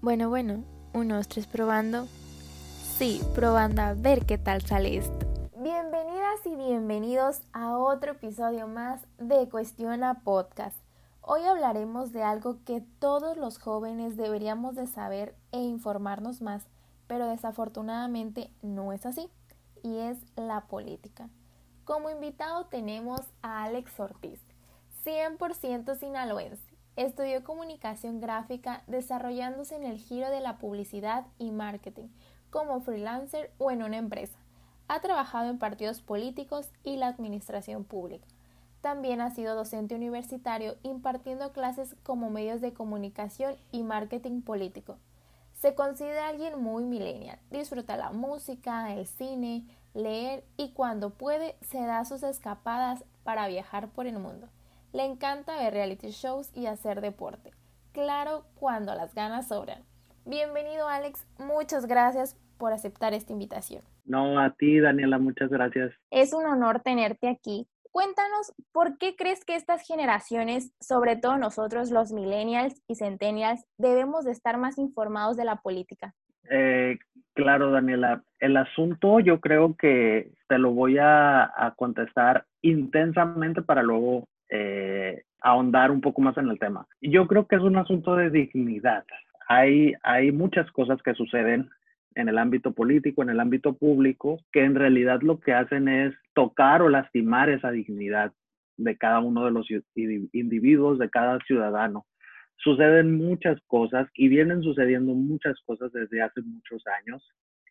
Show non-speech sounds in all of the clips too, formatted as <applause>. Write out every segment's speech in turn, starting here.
Bueno, bueno, unos tres probando. Sí, probando a ver qué tal sale esto. Bienvenidas y bienvenidos a otro episodio más de Cuestiona Podcast. Hoy hablaremos de algo que todos los jóvenes deberíamos de saber e informarnos más, pero desafortunadamente no es así, y es la política. Como invitado tenemos a Alex Ortiz, 100% sinaloense Estudió comunicación gráfica desarrollándose en el giro de la publicidad y marketing, como freelancer o en una empresa. Ha trabajado en partidos políticos y la administración pública. También ha sido docente universitario impartiendo clases como medios de comunicación y marketing político. Se considera alguien muy millennial, disfruta la música, el cine, leer y cuando puede se da sus escapadas para viajar por el mundo. Le encanta ver reality shows y hacer deporte. Claro, cuando las ganas sobran. Bienvenido Alex, muchas gracias por aceptar esta invitación. No, a ti Daniela, muchas gracias. Es un honor tenerte aquí. Cuéntanos, ¿por qué crees que estas generaciones, sobre todo nosotros los millennials y centennials, debemos de estar más informados de la política? Eh, claro, Daniela. El asunto yo creo que te lo voy a, a contestar intensamente para luego eh, ahondar un poco más en el tema. Yo creo que es un asunto de dignidad. Hay, hay muchas cosas que suceden en el ámbito político, en el ámbito público, que en realidad lo que hacen es tocar o lastimar esa dignidad de cada uno de los individuos, de cada ciudadano. Suceden muchas cosas y vienen sucediendo muchas cosas desde hace muchos años,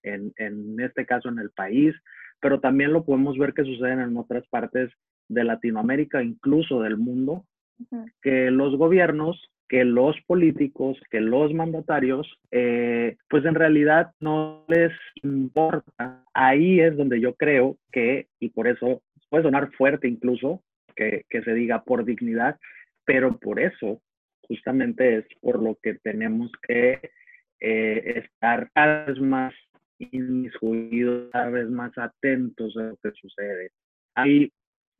en, en este caso en el país, pero también lo podemos ver que suceden en otras partes de Latinoamérica, incluso del mundo, que los gobiernos, que los políticos, que los mandatarios, eh, pues en realidad no les importa. Ahí es donde yo creo que, y por eso puede sonar fuerte incluso, que, que se diga por dignidad, pero por eso justamente es por lo que tenemos que eh, estar cada vez más inmiscuidos, cada vez más atentos a lo que sucede. Hay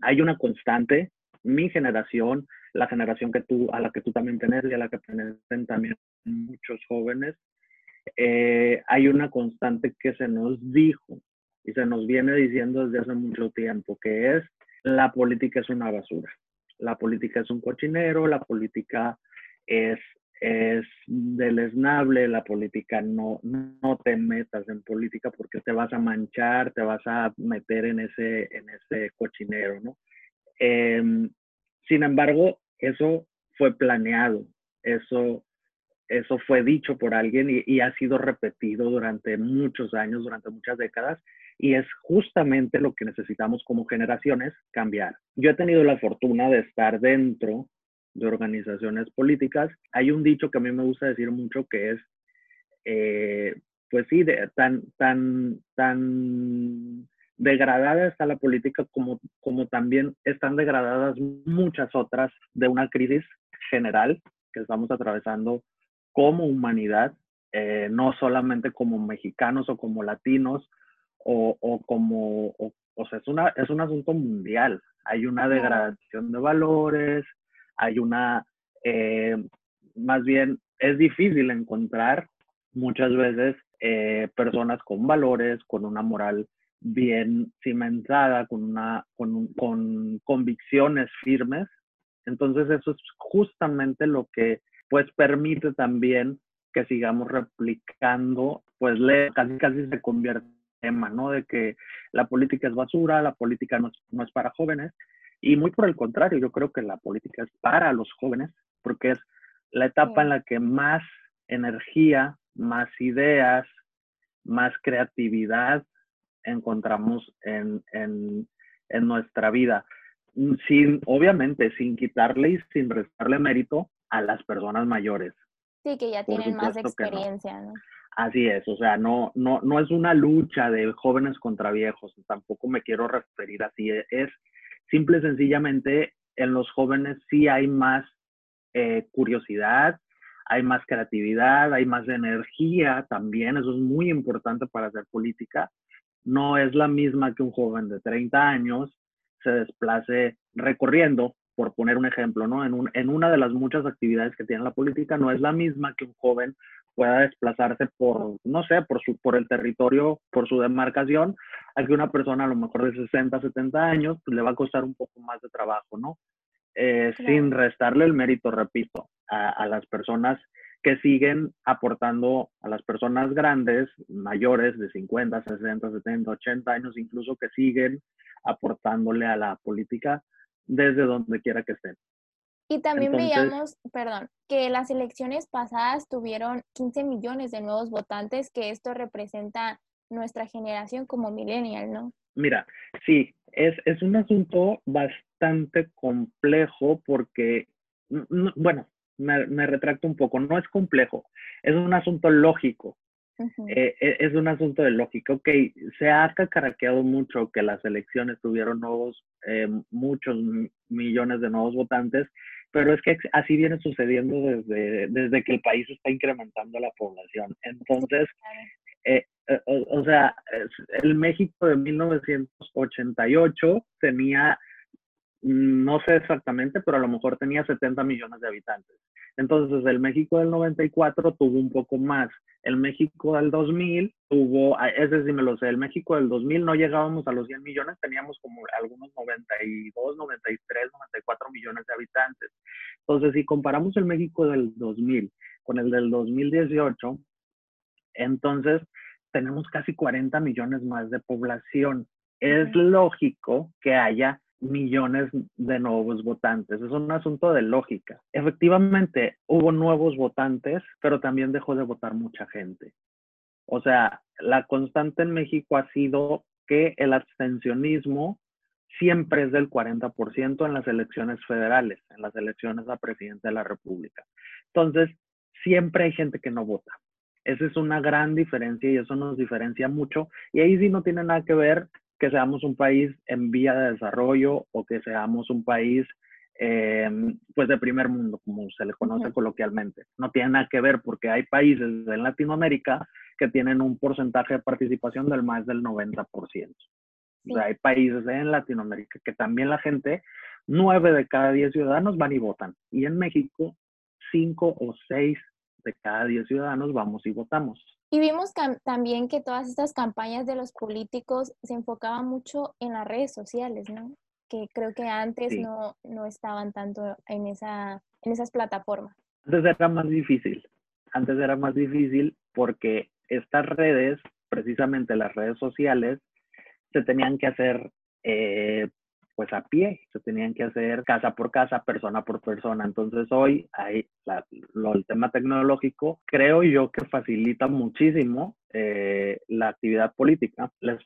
hay una constante, mi generación, la generación que tú, a la que tú también tenés y a la que pertenecen también muchos jóvenes, eh, hay una constante que se nos dijo y se nos viene diciendo desde hace mucho tiempo, que es la política es una basura, la política es un cochinero, la política es, es deleznable, la política no, no te metas en política porque te vas a manchar, te vas a meter en ese, en ese cochinero, ¿no? Em, sin embargo, eso fue planeado, eso, eso fue dicho por alguien y, y, ha sido repetido durante muchos años, durante muchas décadas, y es justamente lo que necesitamos como generaciones cambiar. Yo he tenido la fortuna de estar dentro de organizaciones políticas. Hay un dicho que a mí me gusta decir mucho que es, eh, pues sí, de, tan, tan, tan degradada está la política como, como también están degradadas muchas otras de una crisis general que estamos atravesando como humanidad, eh, no solamente como mexicanos o como latinos o, o como, o, o, sea, es, una, es un asunto mundial. Hay una degradación de valores, hay una, eh, más bien, es difícil encontrar muchas veces eh, personas con valores, con una moral bien cimentada, con, una, con, con convicciones firmes. Entonces eso es justamente lo que pues permite también que sigamos replicando, pues casi casi se convierte en tema, ¿no? De que la política es basura, la política no es, no es para jóvenes. Y muy por el contrario, yo creo que la política es para los jóvenes, porque es la etapa en la que más energía, más ideas, más creatividad encontramos en, en, en nuestra vida. Sin, obviamente, sin quitarle y sin restarle mérito a las personas mayores. Sí, que ya tienen más experiencia, no. Así es, o sea, no, no, no es una lucha de jóvenes contra viejos, tampoco me quiero referir así, es simple y sencillamente en los jóvenes sí hay más eh, curiosidad, hay más creatividad, hay más energía también, eso es muy importante para hacer política, no es la misma que un joven de 30 años se desplace recorriendo, por poner un ejemplo, ¿no? En, un, en una de las muchas actividades que tiene la política, no es la misma que un joven pueda desplazarse por, no sé, por, su, por el territorio, por su demarcación, a que una persona a lo mejor de 60, 70 años, pues le va a costar un poco más de trabajo, ¿no? Eh, sin restarle el mérito, repito, a, a, las personas que siguen aportando a las personas grandes, mayores de 50, 60, 70, 80 años, incluso que siguen aportándole a la política desde donde quiera que estén. Y también veíamos, perdón, que las elecciones pasadas tuvieron 15 millones de nuevos votantes, que esto representa nuestra generación como millennial, ¿no? Mira, sí, es, es un asunto bastante complejo porque, bueno, me, me, retracto un poco, no es complejo, es un asunto lógico. eh, es un asunto de lógica. Ok, se ha cacaraqueado mucho que las elecciones tuvieron nuevos, eh, muchos millones de nuevos votantes, pero es que así viene sucediendo desde, desde que el país está incrementando la población. Entonces, eh, eh, o, o, sea, el México de 1988 tenía no sé exactamente, pero a lo mejor tenía 70 millones de habitantes. Entonces, el México del 94 tuvo un poco más. El México del 2000 tuvo, ese sí me lo sé, el México del 2000 no llegábamos a los 100 millones, teníamos como algunos 92, 93, 94 millones de habitantes. Entonces, si comparamos el México del 2000 con el del 2018, entonces tenemos casi 40 millones más de población. Es lógico que haya millones de nuevos votantes. Es un asunto de lógica. Efectivamente, hubo nuevos votantes, pero también dejó de votar mucha gente. O sea, la constante en México ha sido que el abstencionismo siempre es del 40% en las elecciones federales, en las elecciones a presidente de la República. Entonces, siempre hay gente que no vota. Esa es una gran diferencia y eso nos diferencia mucho. Y ahí sí no tiene nada que ver que seamos un país en vía de desarrollo o que seamos un país eh, pues de primer mundo, como se le conoce coloquialmente. No tiene nada que ver porque hay países en Latinoamérica que tienen un porcentaje de participación del más del 90%. O sea, hay países en Latinoamérica que también la gente, nueve de cada diez ciudadanos van y votan. Y en México, cinco o seis de cada diez ciudadanos vamos y votamos. Y vimos también que todas estas campañas de los políticos se enfocaban mucho en las redes sociales, ¿no? Que creo que antes sí. no, no estaban tanto en, esa, en esas plataformas. Antes era más difícil. Antes era más difícil porque estas redes, precisamente las redes sociales, se tenían que hacer eh, pues a pie, se tenían que hacer casa por casa, persona por persona. Entonces hoy hay lo, el tema tecnológico, creo yo que facilita muchísimo eh, la actividad política, les,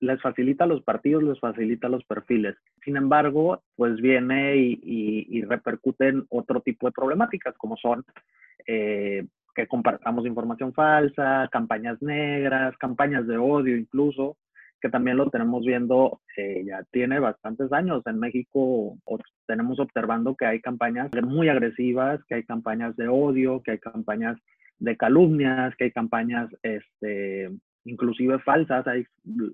les, facilita los partidos, les facilita los perfiles. Sin embargo, pues viene y, y, y repercute en otro tipo de problemáticas, como son eh, que compartamos información falsa, campañas negras, campañas de odio incluso, que también lo tenemos viendo, eh, ya tiene bastantes años. En México tenemos observando que hay campañas muy agresivas, que hay campañas de odio, que hay campañas de calumnias, que hay campañas este, inclusive falsas, hay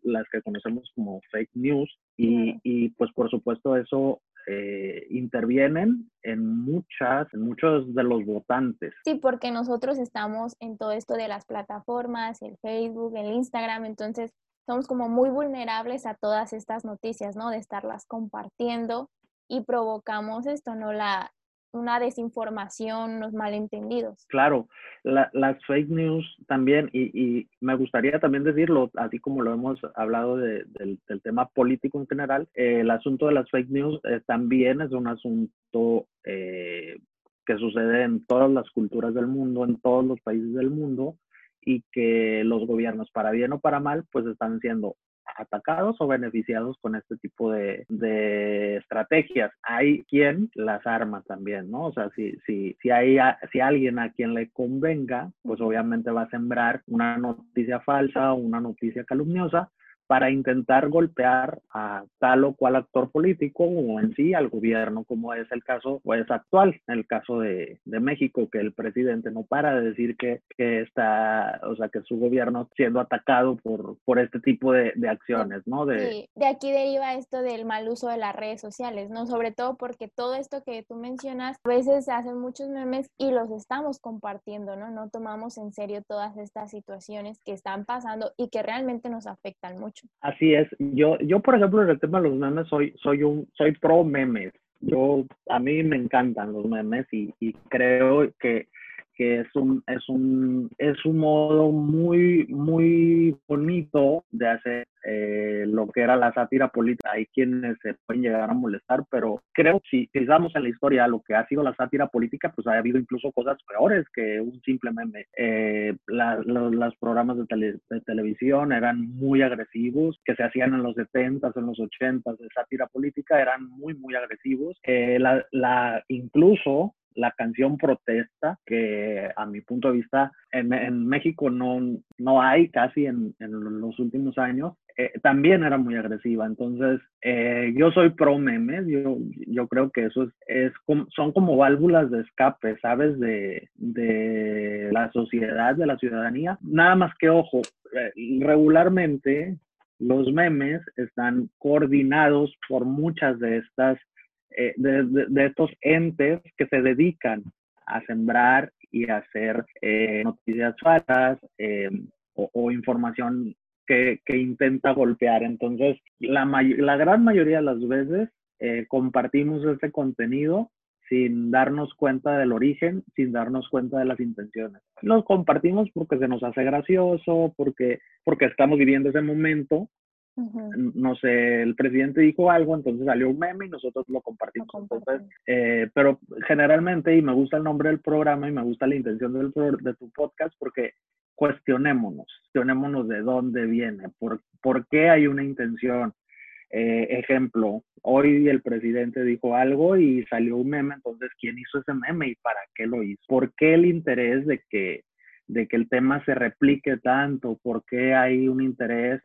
las que conocemos como fake news, y, y pues por supuesto eso eh, intervienen en muchas, en muchos de los votantes. Sí, porque nosotros estamos en todo esto de las plataformas, el Facebook, el Instagram, entonces somos como muy vulnerables a todas estas noticias, ¿no? De estarlas compartiendo y provocamos esto, ¿no? La, una desinformación, unos malentendidos. Claro, la, las fake news también, y, y, me gustaría también decirlo, así como lo hemos hablado de, del, del, tema político en general, eh, el asunto de las fake news eh, también es un asunto eh, que sucede en todas las culturas del mundo, en todos los países del mundo, y que los gobiernos, para bien o para mal, pues están siendo atacados o beneficiados con este tipo de, de, estrategias. Hay quien las arma también, ¿no? O sea, si, si, si hay a, si alguien a quien le convenga, pues obviamente va a sembrar una noticia falsa o una noticia calumniosa para intentar golpear a tal o cual actor político o en sí al gobierno, como es el caso pues actual, el caso de, de México, que el presidente no para de decir que, que, está, o sea, que su gobierno siendo atacado por, por este tipo de, de acciones, ¿no? De, sí, de aquí deriva esto del mal uso de las redes sociales, ¿no? Sobre todo porque todo esto que tú mencionas, a veces se hacen muchos memes y los estamos compartiendo, ¿no? No tomamos en serio todas estas situaciones que están pasando y que realmente nos afectan mucho. Así es. Yo, yo por ejemplo, en el tema de los memes, soy, soy un, soy pro memes. Yo, a mí me encantan los memes y, y creo que que es un, es un, es un modo muy, muy bonito de hacer eh, lo que era la sátira política. Hay quienes se pueden llegar a molestar, pero creo que si pensamos en la historia lo que ha sido la sátira política, pues ha habido incluso cosas peores que un simple meme. Eh, los programas de, de, televisión eran muy agresivos, que se hacían en los 70s, en los 80s de sátira política, eran muy, muy agresivos. Eh, la, la, incluso la canción protesta, que a mi punto de vista en, en México no, no hay casi en, en los últimos años, eh, también era muy agresiva. Entonces, eh, yo soy pro memes, yo, yo creo que eso es, son como válvulas de escape, ¿sabes? De, de la sociedad, de la ciudadanía. Nada más que, ojo, eh, regularmente los memes están coordinados por muchas de estas eh, de, estos entes que se dedican a sembrar y a hacer eh, noticias falsas eh, o, información que, que, intenta golpear. Entonces, la, la gran mayoría de las veces compartimos ese contenido sin darnos cuenta del origen, sin darnos cuenta de las intenciones. Los compartimos porque se nos hace gracioso, porque, porque estamos viviendo ese momento no sé, el presidente dijo algo, entonces salió un meme y nosotros lo compartimos. Entonces, eh, pero generalmente, y me gusta el nombre del programa y me gusta la intención del, de tu podcast, porque cuestionémonos, cuestionémonos de dónde viene, por, por qué hay una intención. Eh, ejemplo, hoy el presidente dijo algo y salió un meme, entonces, ¿quién hizo ese meme y para qué lo hizo? ¿Por qué el interés de que, de que el tema se replique tanto? ¿Por qué hay un interés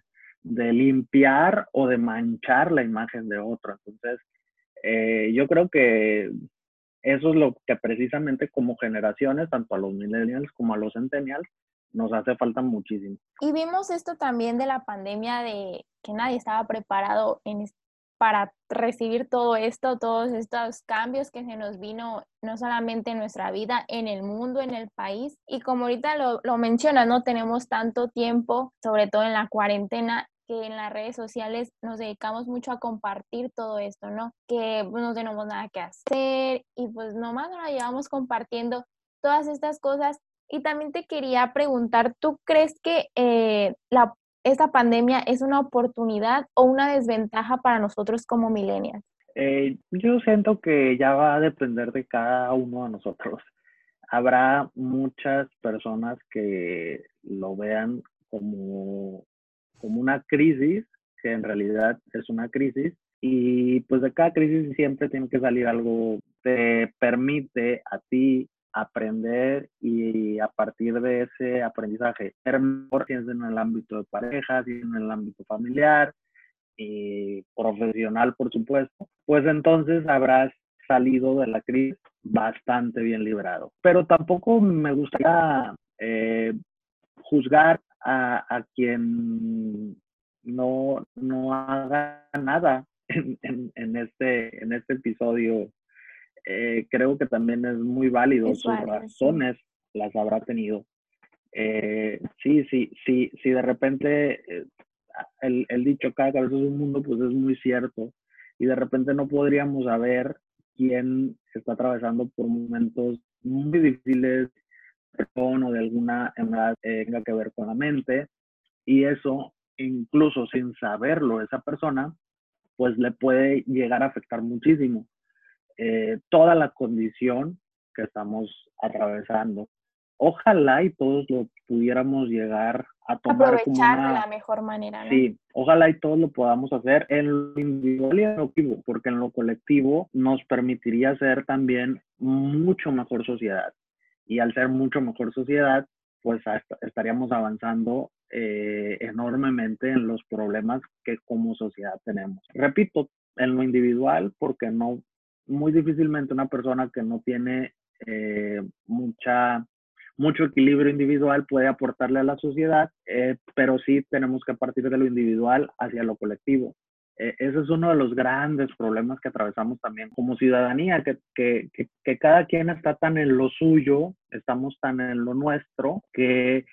de limpiar o de manchar la imagen de otro. Entonces, eh, yo creo que eso es lo que precisamente como generaciones, tanto a los millennials como a los centennials, nos hace falta muchísimo. Y vimos esto también de la pandemia, de que nadie estaba preparado para recibir todo esto, todos estos cambios que se nos vino no solamente en nuestra vida, en el mundo, en el país. Y como ahorita lo, lo mencionas, no tenemos tanto tiempo, sobre todo en la cuarentena, que en las redes sociales nos dedicamos mucho a compartir todo esto, ¿no? Que pues, no tenemos nada que hacer y pues nomás nos la llevamos compartiendo todas estas cosas. Y también te quería preguntar, ¿tú crees que eh, la esta pandemia es una oportunidad o una desventaja para nosotros como millennials? Eh, yo siento que ya va a depender de cada uno de nosotros. Habrá muchas personas que lo vean como, como una crisis, que en realidad es una crisis, y pues de cada crisis siempre tiene que salir algo que permite a ti aprender y a partir de ese aprendizaje ser mejor, si es en el ámbito de pareja, si es en el ámbito familiar y profesional, por supuesto, pues entonces habrás salido de la crisis bastante bien librado. Pero tampoco me gustaría eh, juzgar a, a, quien no, no haga nada <laughs> en, en, en, este, en este episodio eh, creo que también es muy válido. Sus razones las habrá tenido. Eh, sí, sí, sí, sí, de repente eh, el, el, dicho cada cabeza es un mundo, pues es muy cierto. Y de repente no podríamos saber quién está atravesando por momentos muy difíciles o de alguna enfermedad tenga que ver con la mente. Y eso, incluso sin saberlo, esa persona, pues le puede llegar a afectar muchísimo. Eh, toda la condición que estamos atravesando. Ojalá y todos lo pudiéramos llegar a tomar Aprovechar de la mejor manera. ¿no? Sí, ojalá y todos lo podamos hacer en lo individual y en lo colectivo, porque en lo colectivo nos permitiría ser también mucho mejor sociedad. Y al ser mucho mejor sociedad, pues estaríamos avanzando eh, enormemente en los problemas que como sociedad tenemos. Repito, en lo individual, porque no, muy difícilmente una persona que no tiene eh, mucha mucho equilibrio individual puede aportarle a la sociedad, eh, pero sí tenemos que partir de lo individual hacia lo colectivo. Eh, ese es uno de los grandes problemas que atravesamos también como ciudadanía, que, que, que, cada quien está tan en lo suyo, estamos tan en lo nuestro, que,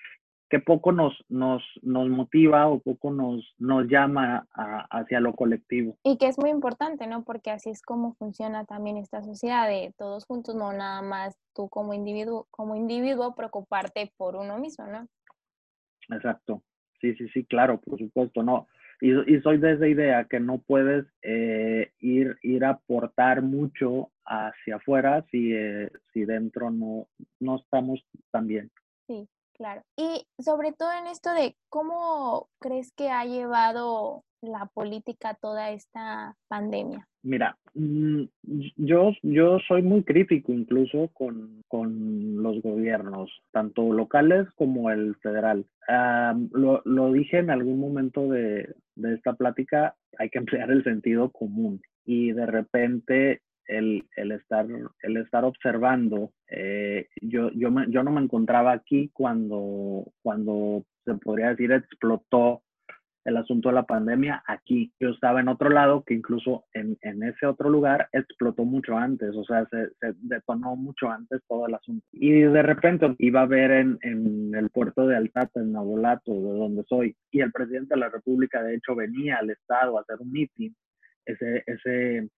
que poco nos, nos, nos motiva o poco nos, nos llama hacia lo colectivo. Y que es muy importante, ¿no? Porque así es como funciona también esta sociedad de todos juntos, no nada más tú como individuo, como individuo preocuparte por uno mismo, ¿no? Exacto. Sí, sí, sí, claro, por supuesto, no. Y, y soy de esa idea que no puedes eh, ir, ir a aportar mucho hacia afuera si, eh, si dentro no, no estamos tan bien. Sí, Claro. Y sobre todo en esto de cómo crees que ha llevado la política toda esta pandemia. Mira, mm, yo, yo soy muy crítico incluso con, con los gobiernos, tanto locales como el federal. lo, lo, dije en algún momento de, de esta plática, hay que emplear el sentido común y de repente el, el, estar, el estar observando. Eh, yo, yo, yo no me encontraba aquí cuando, cuando se podría decir explotó el asunto de la pandemia aquí. Yo estaba en otro lado que incluso en, en ese otro lugar explotó mucho antes, o sea, se, se, detonó mucho antes todo el asunto. Y de repente iba a ver en, en el puerto de Altata, en Nabolato, de donde soy, y el presidente de la República de hecho venía al estado a hacer un meeting. Ese, ese,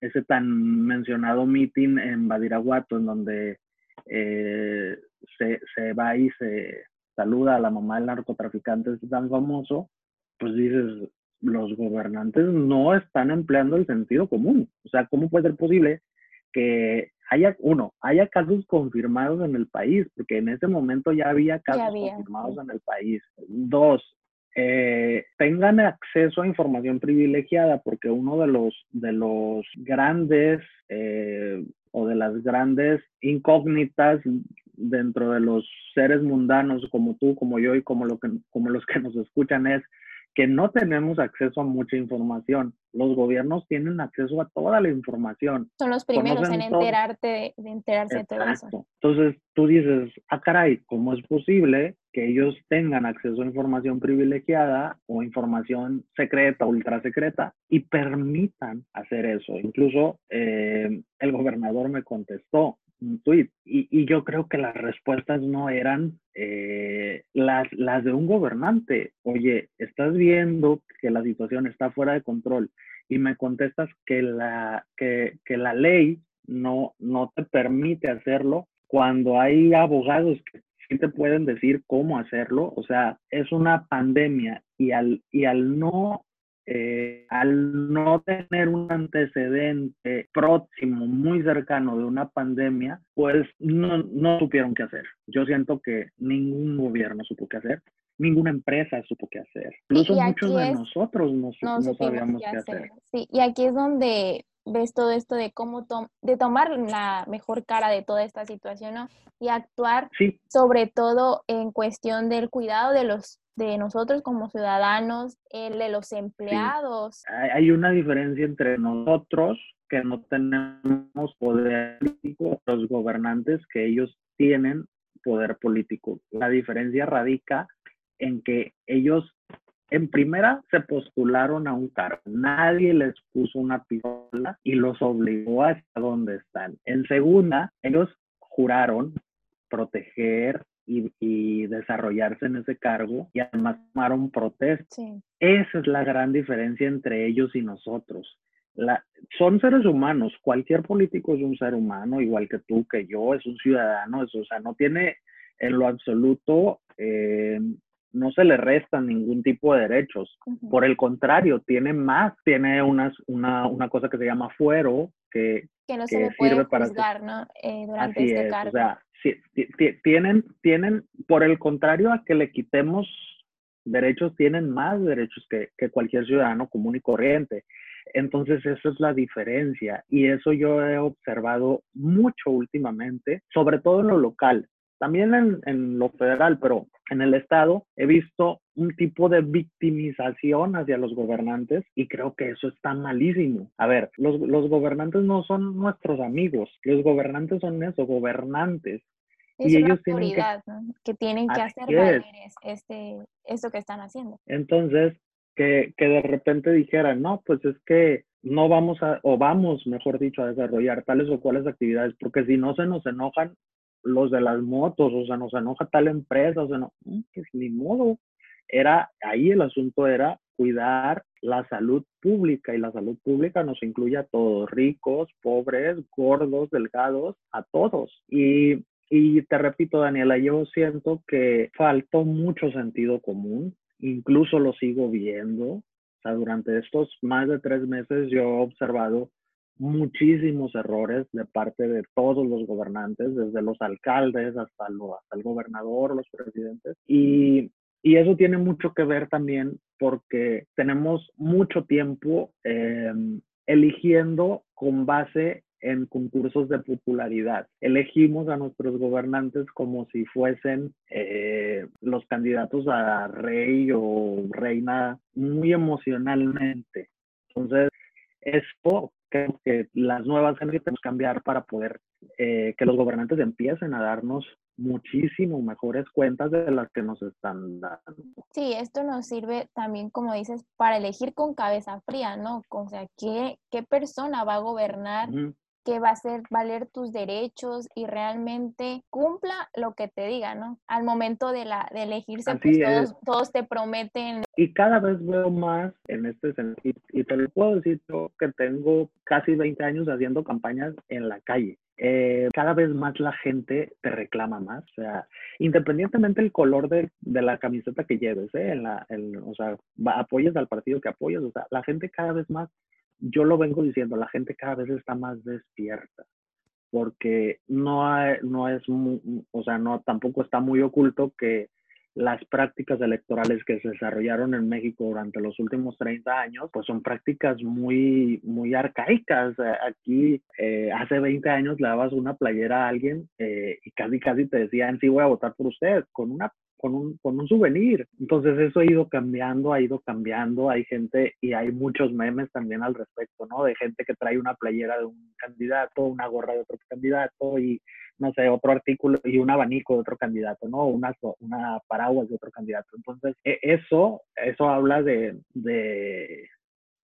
ese tan mencionado meeting en Badiraguato, en donde eh, se, se, va y se saluda a la mamá del narcotraficante tan famoso, pues dices, los gobernantes no están empleando el sentido común. O sea, ¿cómo puede ser posible que haya, uno, haya casos confirmados en el país? Porque en ese momento ya había casos confirmados en el país. Dos, eh, tengan acceso a información privilegiada, porque uno de los, de los grandes eh, o de las grandes incógnitas dentro de los seres mundanos como tú, como yo y como, lo que, como los que nos escuchan es que no tenemos acceso a mucha información. Los gobiernos tienen acceso a toda la información. Son los primeros en enterarte, de, enterarse de todo eso. Entonces tú dices, ah, caray, ¿cómo es posible que ellos tengan acceso a información privilegiada o información secreta, ultra secreta, y permitan hacer eso? Incluso eh, el gobernador me contestó, un tweet. Y, y, yo creo que las respuestas no eran eh, las, las de un gobernante. Oye, estás viendo que la situación está fuera de control y me contestas que la, que, que la ley no, no te permite hacerlo cuando hay abogados que sí te pueden decir cómo hacerlo. O sea, es una pandemia y al, y al no eh, al no tener un antecedente próximo, muy cercano de una pandemia, pues no, no supieron qué hacer. Yo siento que ningún gobierno supo qué hacer, ninguna empresa supo qué hacer. Incluso muchos de nosotros no, no sabíamos qué hacer. Sí, y aquí es donde ves todo esto de cómo de tomar la mejor cara de toda esta situación ¿no? y actuar sobre todo en cuestión del cuidado de los de nosotros como ciudadanos, el de los empleados. Hay una diferencia entre nosotros que no tenemos poder político, los gobernantes que ellos tienen poder político. La diferencia radica en que ellos en primera se postularon a un cargo, nadie les puso una pistola y los obligó hasta donde están. En segunda, ellos juraron proteger y, desarrollarse en ese cargo y además tomaron protestas. Esa es la gran diferencia entre ellos y nosotros. La, son seres humanos, cualquier político es un ser humano, igual que tú, que yo, es un ciudadano, o sea, no tiene en lo absoluto, eh, no se le restan ningún tipo de derechos. Por el contrario, tiene más, tiene unas, una, una cosa que se llama fuero, que, que no se le puede juzgar, ¿no? Eh, durante este cargo tienen, tienen, por el contrario a que le quitemos derechos, tienen más derechos que, que cualquier ciudadano común y corriente. Entonces, esa es la diferencia y eso yo he observado mucho últimamente, sobre todo en lo local. También en, en, lo federal, pero en el Estado he visto un tipo de victimización hacia los gobernantes y creo que eso está malísimo. A ver, los, los gobernantes no son nuestros amigos, los gobernantes son eso, gobernantes. Es y una ellos tienen que, ¿no? que, tienen que hacer valer este, esto que están haciendo. Entonces, que, que de repente dijeran, no, pues es que no vamos a, o vamos, mejor dicho, a desarrollar tales o cuales actividades, porque si no se nos enojan los de las motos, o sea, nos enoja tal empresa, o sea, no, mm, pues ni modo. Era, ahí el asunto era cuidar la salud pública y la salud pública nos incluye a todos, ricos, pobres, gordos, delgados, a todos. Y, y te repito, Daniela, yo siento que faltó mucho sentido común, incluso lo sigo viendo. O sea, durante estos más de tres meses yo he observado muchísimos errores de parte de todos los gobernantes, desde los alcaldes hasta, el gobernador, los presidentes. Y, eso tiene mucho que ver también porque tenemos mucho tiempo em, eligiendo con base en concursos de popularidad. Elegimos a nuestros gobernantes como si fuesen eh, los candidatos a rey o reina muy emocionalmente. Entonces, esto creo que las nuevas que cambiar para poder eh, que los gobernantes empiecen a darnos muchísimo mejores cuentas de las que nos están dando. Sí, esto nos sirve también, como dices, para elegir con cabeza fría, ¿no? O sea, ¿qué, qué persona va a gobernar? Que va a hacer valer tus derechos y realmente cumpla lo que te diga, ¿no? Al momento de, la, de elegirse, pues todos, todos, te prometen. Y cada vez veo más en este sentido, y te lo puedo decir yo que tengo casi 20 años haciendo campañas en la calle. Eh, cada vez más la gente te reclama más, o sea, independientemente del color de, de, la camiseta que lleves, ¿eh? En la, o sea, apoyes al partido que apoyes, o sea, la gente cada vez más yo lo vengo diciendo, la gente cada vez está más despierta, porque no, no es, o sea, no, tampoco está muy oculto que las prácticas electorales que se desarrollaron en México durante los últimos 30 años, pues son prácticas muy, muy arcaicas. Aquí, eh, hace 20 años le dabas una playera a alguien eh, y casi, casi te decían, sí, voy a votar por usted, con una con un, con un souvenir. Entonces eso ha ido cambiando, ha ido cambiando. Hay gente y hay muchos memes también al respecto, ¿no? De gente que trae una playera de un candidato, una gorra de otro candidato y no sé, otro artículo y un abanico de otro candidato, ¿no? Una, una paraguas de otro candidato. Entonces, e, eso, eso habla de, de,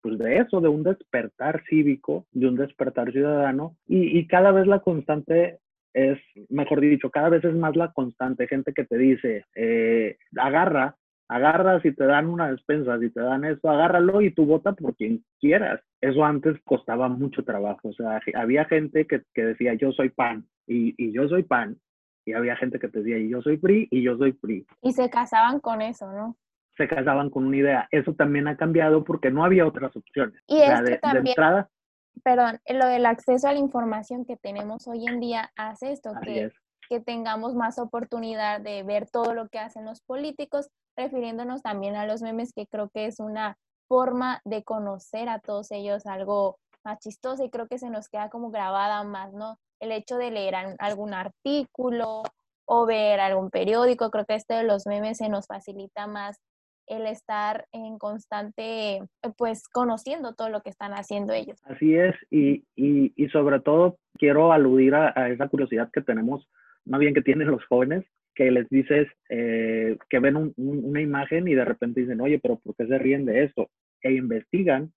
pues de eso, de un despertar cívico, de un despertar ciudadano y, y cada vez la constante es, mejor dicho, cada vez es más la constante, gente que te dice, eh, agarra, agarra si te dan una despensa, si te dan eso, agárralo y tú vota por quien quieras. Eso antes costaba mucho trabajo, o sea, había gente que, que decía, yo soy pan, y, y, yo soy pan, y había gente que te decía, yo soy PRI, y yo soy PRI. Y se casaban con eso, ¿no? Se casaban con una idea. Eso también ha cambiado porque no había otras opciones. Y o de, también... de entrada, perdón, lo del acceso a la información que tenemos hoy en día hace esto, que, que tengamos más oportunidad de ver todo lo que hacen los políticos, refiriéndonos también a los memes, que creo que es una forma de conocer a todos ellos algo más chistoso y creo que se nos queda como grabada más, ¿no? El hecho de leer algún artículo o ver algún periódico, creo que esto de los memes se nos facilita más el estar en constante, pues, conociendo todo lo que están haciendo ellos. Así es, y, y, y sobre todo quiero aludir a, esa curiosidad que tenemos, más bien que tienen los jóvenes, que les dices eh, que ven una imagen y de repente dicen, oye, pero ¿por qué se ríen de esto? E investigan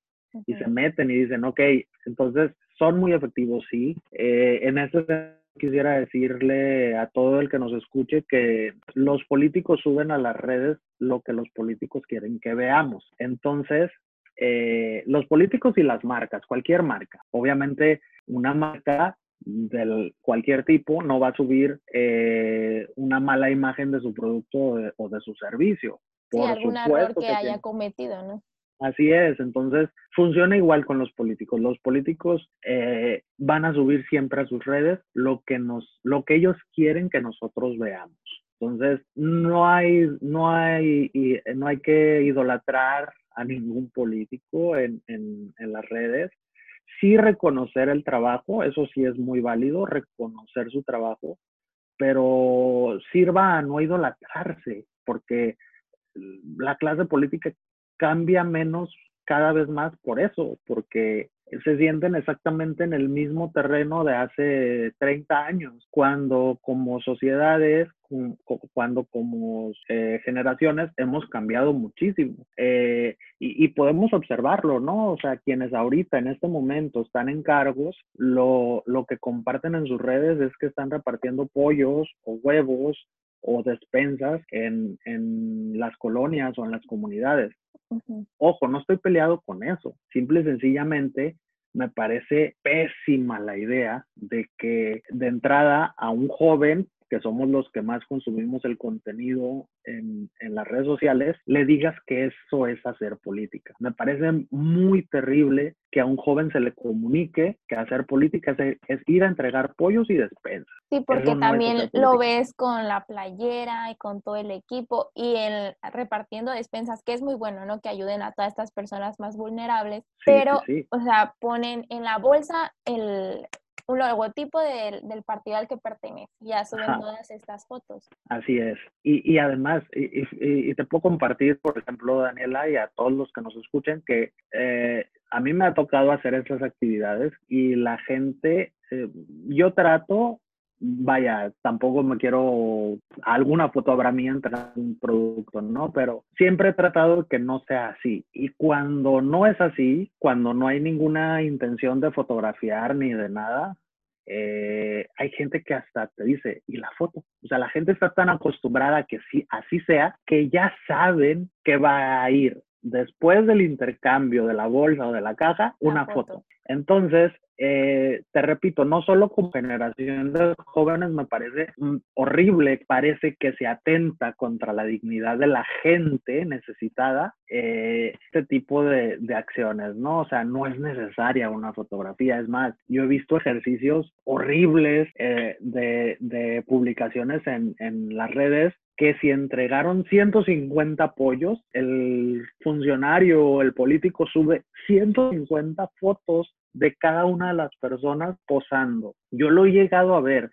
y se meten y dicen, ok, entonces son muy efectivos, sí. Eh, en ese quisiera decirle a todo el que nos escuche que los políticos suben a las redes lo que los políticos quieren que veamos. Entonces, eh, los políticos y las marcas, cualquier marca, obviamente una marca de cualquier tipo no va a subir eh, una mala imagen de su producto o de, su servicio. Por sí, algún error que, haya cometido, ¿no? Así es, entonces funciona igual con los políticos. Los políticos eh, van a subir siempre a sus redes lo que nos, lo que ellos quieren que nosotros veamos. Entonces no hay, no hay, no hay que idolatrar a ningún político en, en, en las redes. Sí reconocer el trabajo, eso sí es muy válido, reconocer su trabajo, pero sirva a no idolatrarse, porque la clase política cambia menos cada vez más por eso, porque se sienten exactamente en el mismo terreno de hace 30 años, cuando como sociedades, cuando como eh, generaciones hemos cambiado muchísimo. Eh, y, podemos observarlo, ¿no? O sea, quienes ahorita en este momento están en cargos, lo, lo que comparten en sus redes es que están repartiendo pollos o huevos o despensas en, en las colonias o en las comunidades. Ojo, no estoy peleado con eso. Simple y sencillamente me parece pésima la idea de que de entrada a un joven que somos los que más consumimos el contenido en, en, las redes sociales, le digas que eso es hacer política. Me parece muy terrible que a un joven se le comunique que hacer política es, ir a entregar pollos y despensas. Sí, porque también lo ves con la playera y con todo el equipo y el repartiendo despensas, que es muy bueno, ¿no? Que ayuden a todas estas personas más vulnerables, pero, o sea, ponen en la bolsa el, un logotipo del, del partido al que pertenece. Ya suben todas estas fotos. Así es. Y, y además, y, y, te puedo compartir, por ejemplo, Daniela, y a todos los que nos escuchen, que eh, a mí me ha tocado hacer estas actividades y la gente, eh, yo trato vaya, tampoco me quiero, alguna foto habrá mía entre un producto, ¿no? Pero siempre he tratado que no sea así. Y cuando no es así, cuando no hay ninguna intención de fotografiar ni de nada, eh, hay gente que hasta te dice, ¿y la foto? O sea, la gente está tan acostumbrada a que sí, así sea, que ya saben que va a ir después del intercambio de la bolsa o de la caja, una foto. Entonces, eh, te repito, no solo con generación de jóvenes me parece horrible, parece que se atenta contra la dignidad de la gente necesitada eh, este tipo de, acciones, ¿no? O sea, no es necesaria una fotografía, es más, yo he visto ejercicios horribles eh, de, de, publicaciones en, en las redes que si entregaron 150 pollos, el funcionario o el político sube 150 fotos de cada una de las personas posando. Yo lo he llegado a ver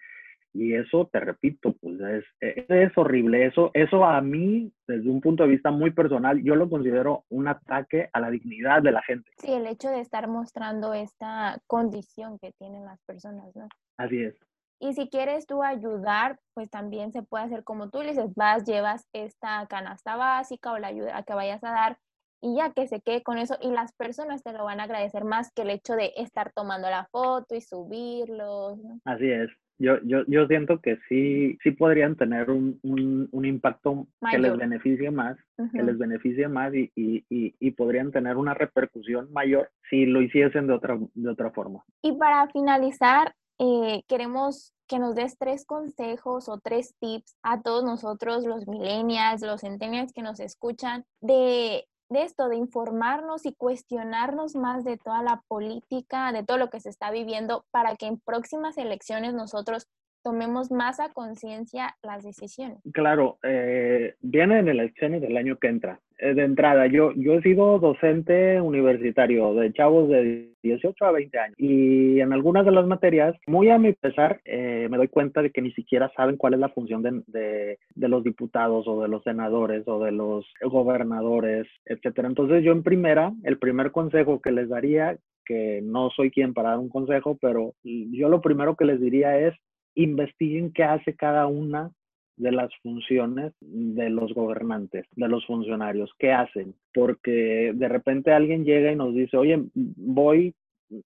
y eso, te repito, pues es, es, horrible. Eso, eso a mí, desde un punto de vista muy personal, yo lo considero un ataque a la dignidad de la gente. Sí, el hecho de estar mostrando esta condición que tienen las personas, ¿no? Así es. Y si quieres tú ayudar, pues también se puede hacer como tú le dices, vas, llevas esta canasta básica o la ayuda que vayas a dar y ya que se quede con eso y las personas te lo van a agradecer más que el hecho de estar tomando la foto y subirlo. Así es. Yo, yo, yo siento que sí, sí podrían tener un, un, impacto que les beneficie más, que les beneficie más y, y, y, podrían tener una repercusión mayor si lo hiciesen de otra, de otra forma. Y para finalizar, eh, queremos que nos des tres consejos o tres tips a todos nosotros, los millennials, los centennials que nos escuchan, de, de esto, de informarnos y cuestionarnos más de toda la política, de todo lo que se está viviendo, para que en próximas elecciones nosotros tomemos más a conciencia las decisiones. Claro, eh, vienen elecciones del año que entra. Eh, de entrada, yo, yo he sido docente universitario de chavos de 18 a 20 años y en algunas de las materias, muy a mi pesar, eh, me doy cuenta de que ni siquiera saben cuál es la función de, de, de, los diputados o de los senadores o de los gobernadores, etcétera. Entonces yo en primera, el primer consejo que les daría, que no soy quien para dar un consejo, pero yo lo primero que les diría es investiguen qué hace cada una de las funciones de los gobernantes, de los funcionarios, qué hacen, porque de repente alguien llega y nos dice, oye, voy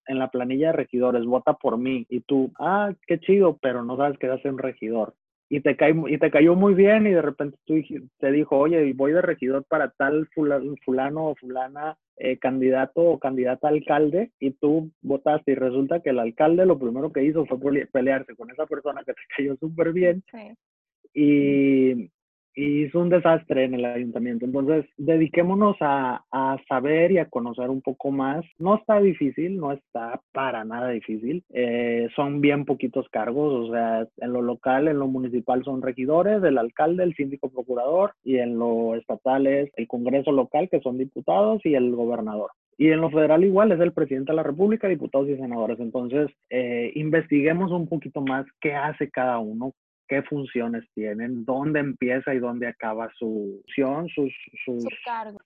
en la planilla de regidores, vota por mí, y tú, ah, qué chido, pero no sabes qué hace un regidor. Y te, cae, y te cayó muy bien y de repente tú te dijo, oye, voy de regidor para tal fulano, fulano o fulana eh, candidato o candidata a alcalde y tú votaste y resulta que el alcalde lo primero que hizo fue pelearse con esa persona que te <laughs> cayó súper bien y, y hizo un desastre en el ayuntamiento. Entonces, dediquémonos a, a, saber y a conocer un poco más. No está difícil, no está para nada difícil. Eh, son bien poquitos cargos, o sea, en lo local, en lo municipal son regidores, el alcalde, el síndico procurador, y en lo estatal es el Congreso local, que son diputados, y el gobernador. Y en lo federal igual es el presidente de la República, diputados y senadores. Entonces, eh, investiguemos un poquito más qué hace cada uno, qué funciones tienen, dónde empieza y dónde acaba su función, sus, sus,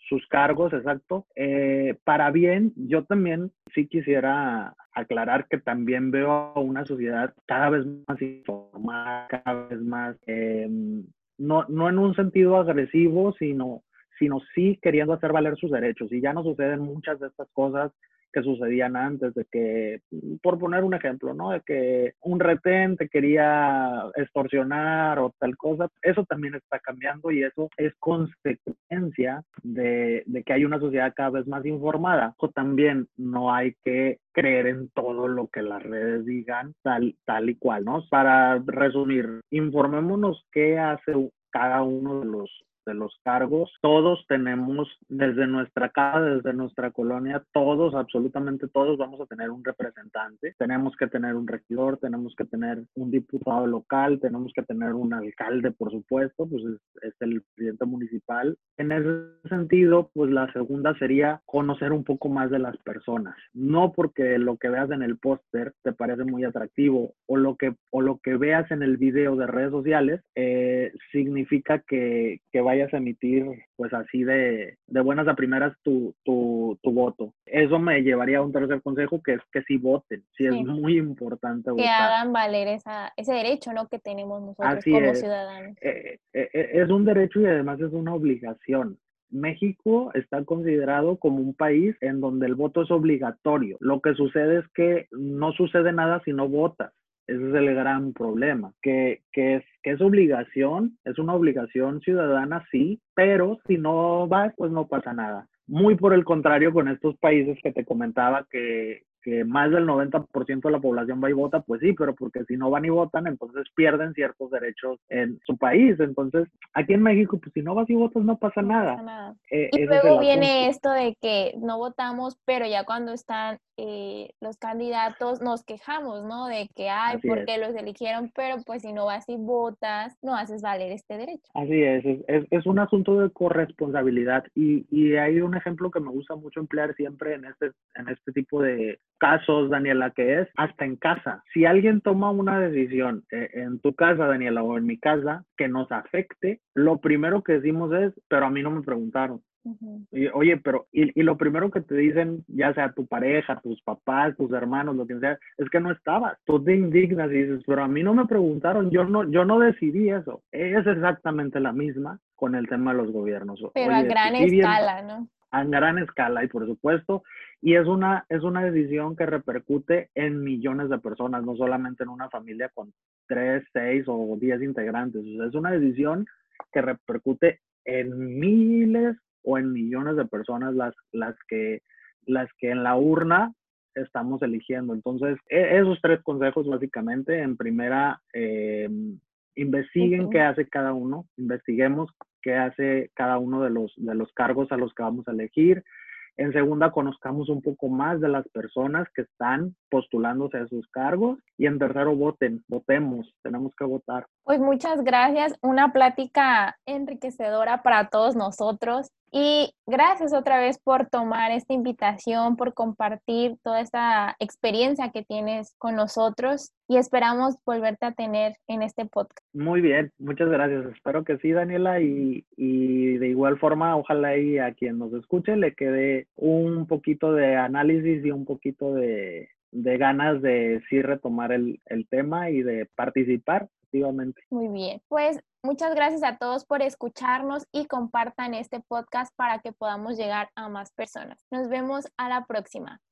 sus cargos, exacto. Eh, para bien, yo también sí quisiera aclarar que también veo a una sociedad cada vez más informada, cada vez más, em, no, no en un sentido agresivo, sino, sino sí queriendo hacer valer sus derechos. Y ya no suceden muchas de estas cosas que sucedían antes, de que, por poner un ejemplo, ¿no? De que un retén te quería extorsionar o tal cosa, eso también está cambiando y eso es consecuencia de, que hay una sociedad cada vez más informada. O también no hay que creer en todo lo que las redes digan tal, tal y cual, ¿no? Para resumir, informémonos qué hace cada uno de los de los cargos. Todos tenemos desde nuestra casa, desde nuestra colonia, todos, absolutamente todos vamos a tener un representante. Tenemos que tener un regidor, tenemos que tener un diputado local, tenemos que tener un alcalde, por supuesto, pues es, el presidente municipal. En ese sentido, pues la segunda sería conocer un poco más de las personas. No porque lo que veas en el póster te parece muy atractivo o lo que, o lo que veas en el video de redes sociales eh, significa que, que vaya vayas a emitir pues así de, de buenas a primeras tu, tu, tu, voto. Eso me llevaría a un tercer consejo que es que sí voten, sí, es muy importante que hagan valer esa, ese derecho ¿no? que tenemos nosotros como ciudadanos. Eh, eh, eh, es un derecho y además es una obligación. México está considerado como un país en donde el voto es obligatorio. Lo que sucede es que no sucede nada si no votas. Ese es el gran problema, que, que, es, que es obligación, es una obligación ciudadana, sí, pero si no vas, pues no pasa nada. Muy por el contrario con estos países que te comentaba que, que más del 90% de la población va y vota, pues sí, pero porque si no van y votan, entonces pierden ciertos derechos en su país. Entonces, aquí en México, pues si no vas y votas, no pasa nada. Eh, y luego viene esto de que no votamos, pero ya cuando están eh, los candidatos nos quejamos, ¿no? De que, ay, ¿por qué los eligieron? Pero pues si no vas y votas, no haces valer este derecho. Así es, es, es un asunto de corresponsabilidad y, y hay un ejemplo que me gusta mucho emplear siempre en este, en este tipo de casos, Daniela, que es hasta en casa. Si alguien toma una decisión eh, en tu casa, Daniela, o en mi casa, que nos afecte, lo primero que decimos es, pero a mí no me preguntaron. y, oye, pero, y, lo primero que te dicen, ya sea tu pareja, tus papás, tus hermanos, lo que sea, es que no estabas. Tú te indignas y dices, pero a mí no me preguntaron, yo no, yo no decidí eso. Es exactamente la misma con el tema de los gobiernos. Pero a gran escala, ¿no? A gran escala y por supuesto, y es una, es una decisión que repercute en millones de personas, no solamente en una familia con tres, seis o diez integrantes, es una decisión que repercute en miles o en millones de personas las, las, que, las que en la urna estamos eligiendo. Entonces, e, esos tres consejos básicamente, en primera, eh, investiguen qué hace cada uno, investiguemos qué hace cada uno de los, de los cargos a los que vamos a elegir. En segunda, conozcamos un poco más de las personas que están postulándose a sus cargos. Y en tercero, voten, votemos, tenemos que votar. Pues muchas gracias, una plática enriquecedora para todos nosotros. Y gracias otra vez por tomar esta invitación, por compartir toda esta experiencia que tienes con nosotros y esperamos volverte a tener en este podcast. Muy bien, muchas gracias. Espero que sí, Daniela, y, y de igual forma, ojalá y a quien nos escuche le quede un poquito de análisis y un poquito de, de ganas de sí retomar el, el tema y de participar activamente. Muy bien, pues Muchas gracias a todos por escucharnos y compartan este podcast para que podamos llegar a más personas. Nos vemos a la próxima.